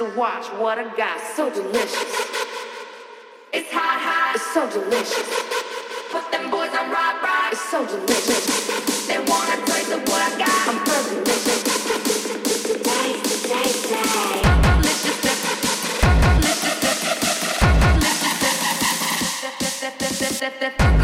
to watch what I got. So delicious. It's hot, hot. It's so delicious. Put them boys on rock, rock. It's so delicious. They wanna taste of what I got. I'm delicious. Taste, taste, taste. Fergalicious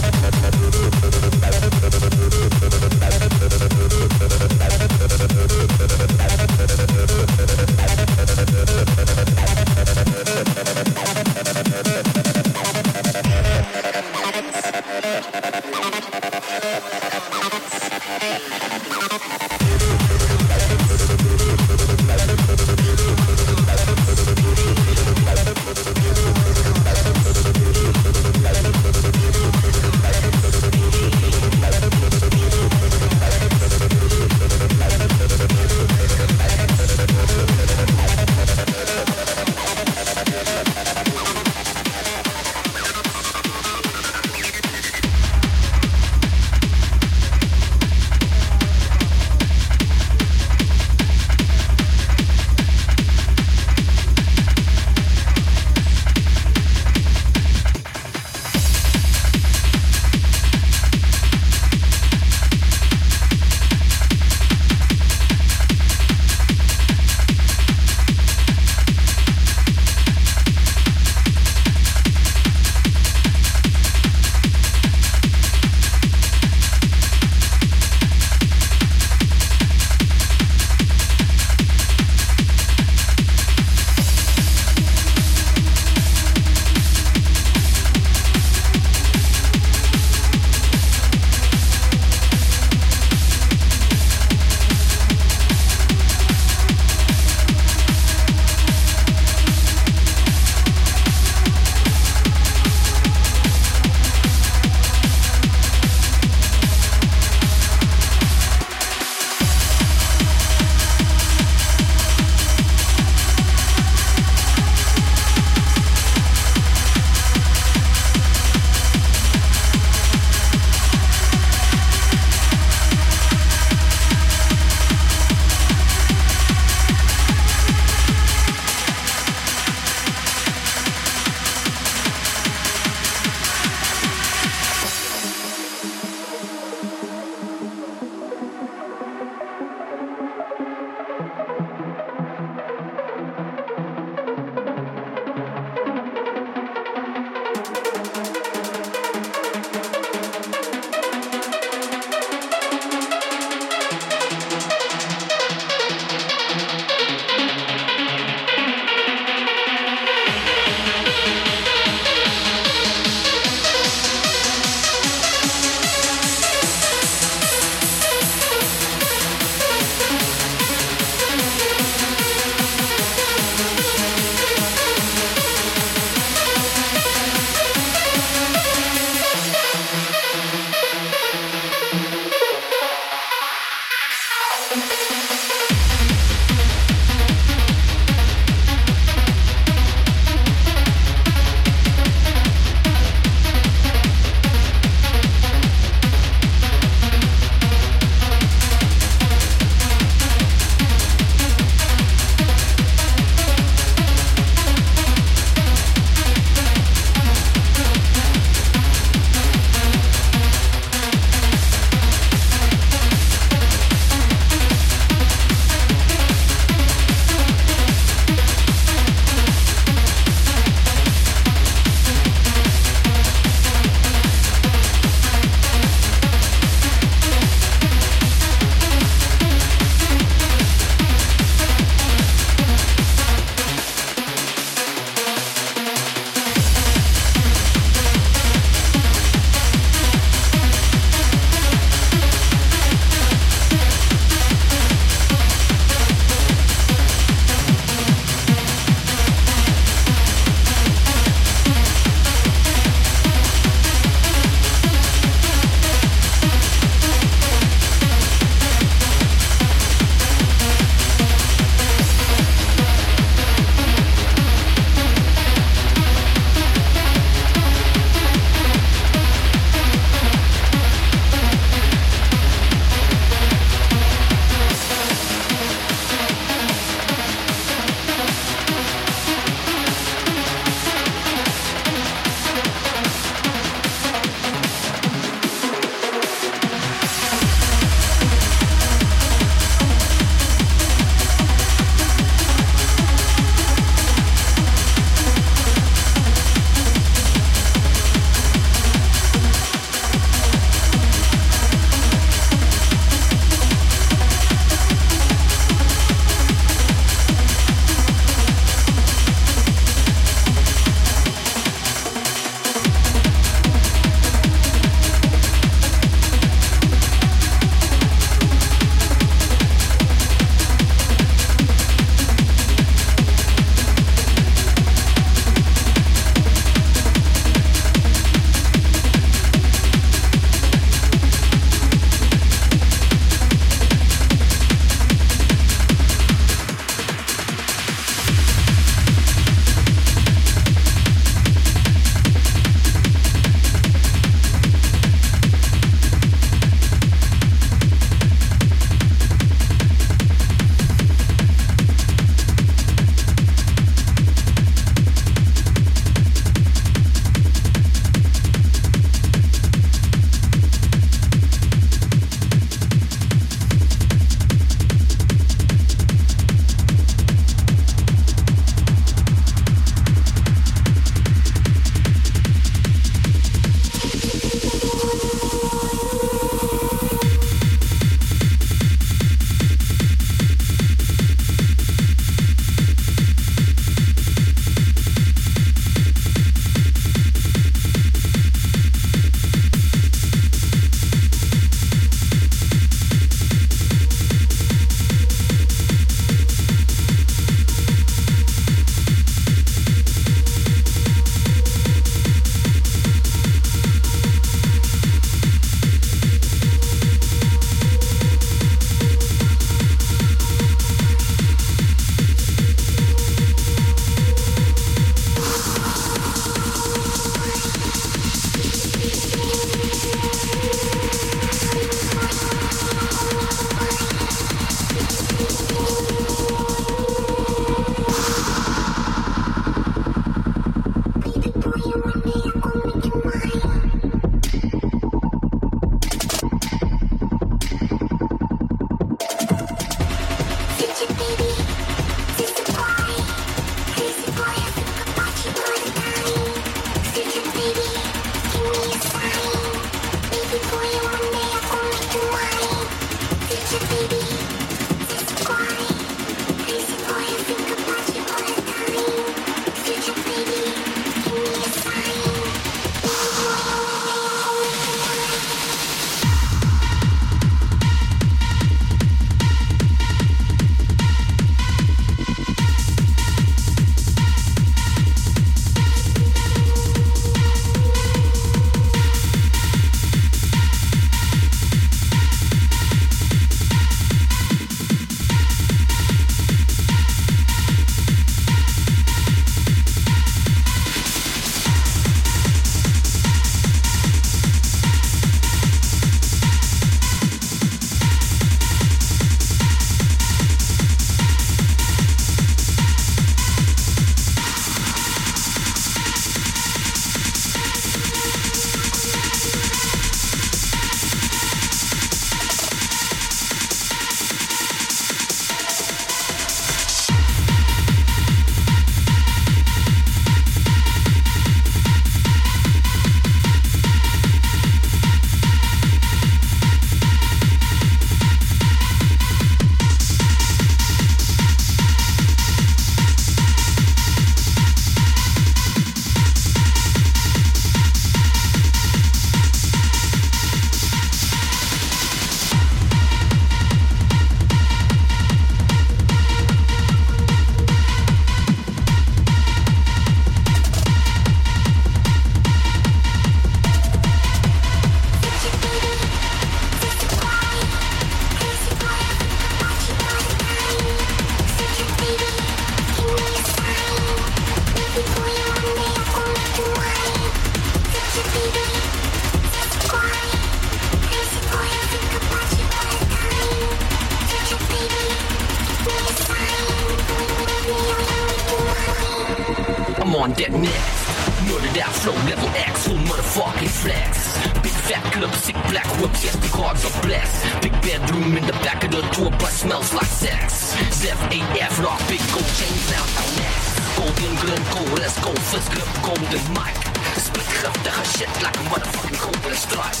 club, sick black whips, yes, the cards are blessed. Big bedroom in the back of the tour bus smells like sex. Zef AF, rock, big gold chains out our necks. Golden gold, let's go, first grip, golden mic. Split griftige shit like a motherfucking golden strike.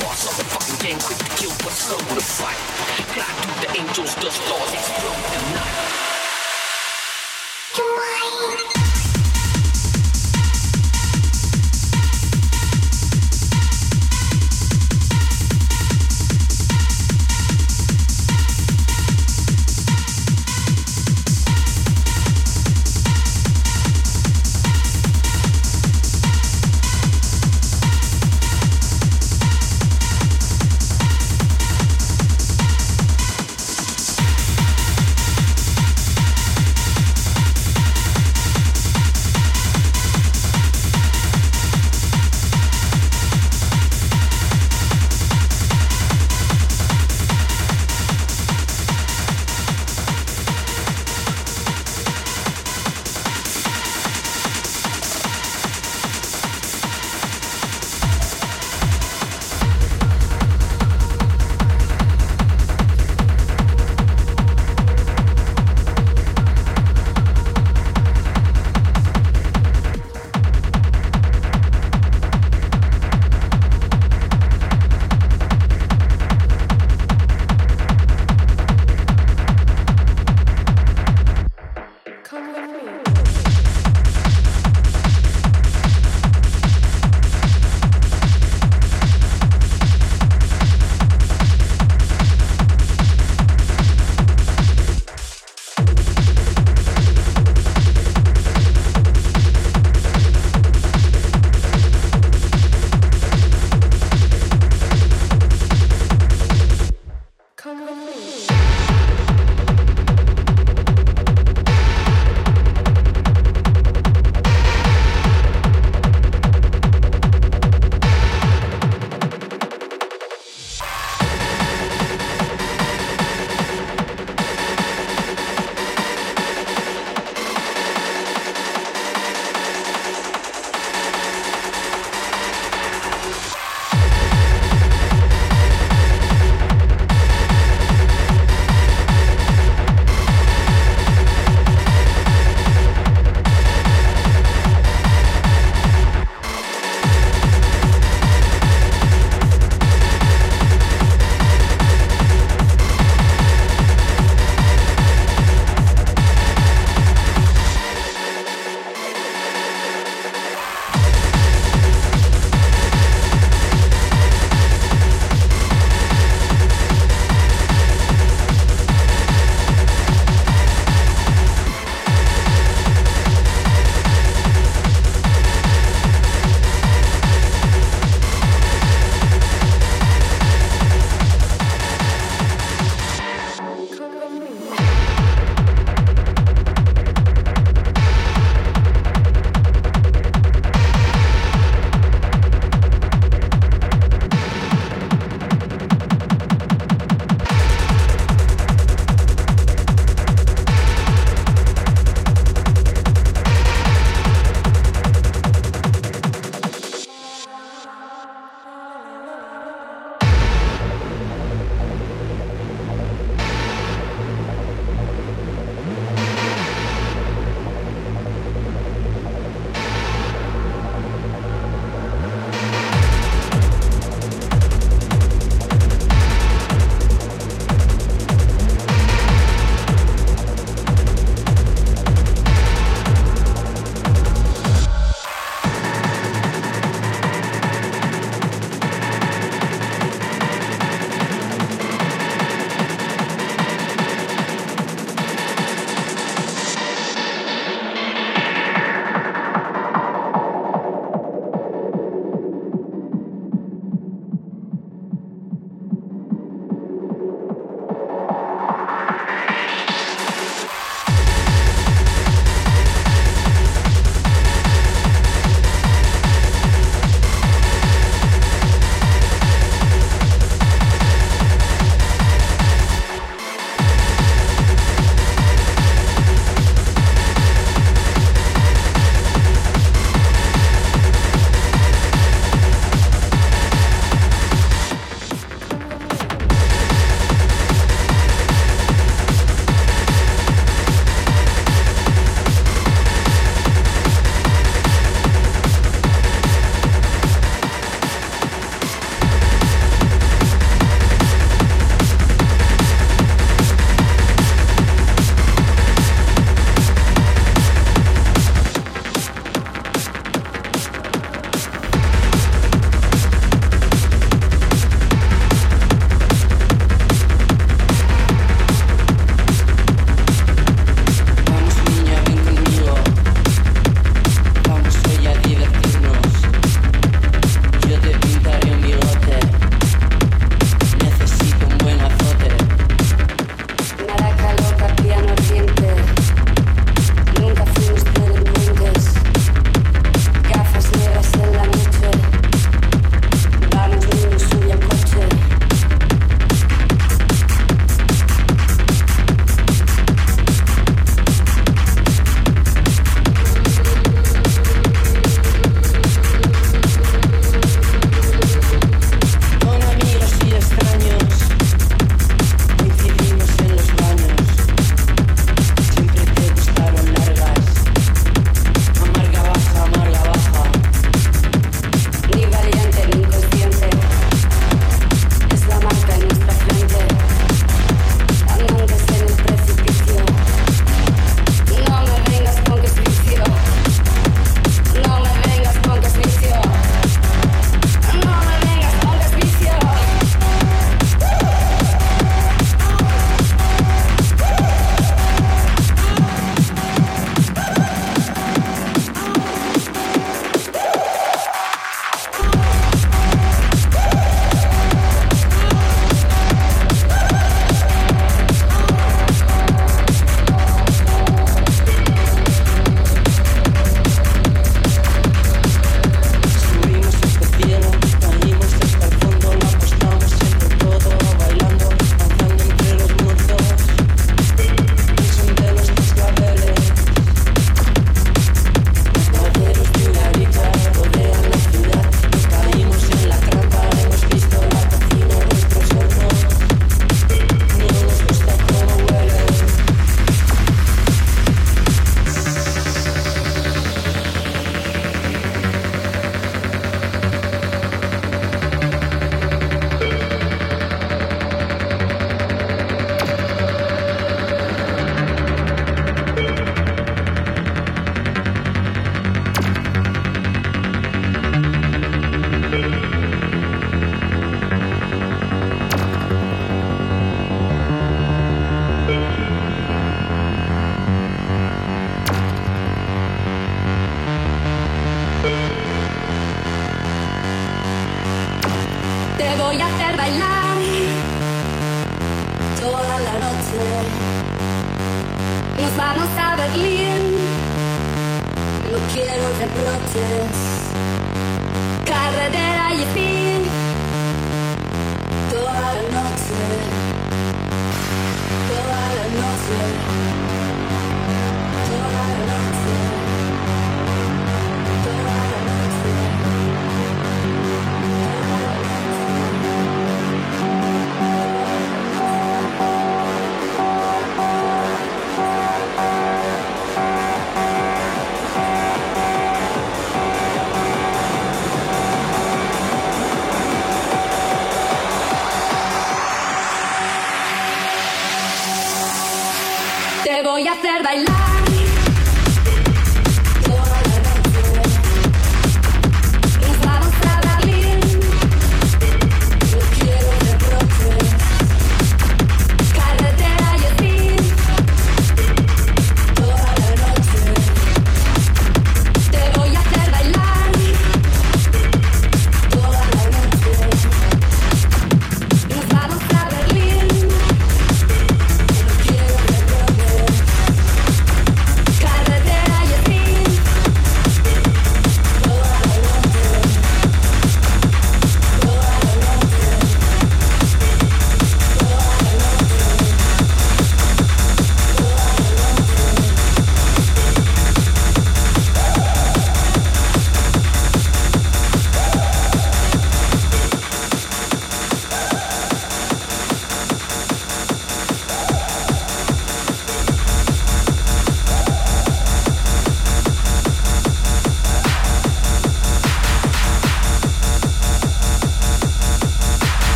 Boss of the fucking game, quick to kill, but slow to fight. Glide through the angels, the stars explode tonight. You're mine.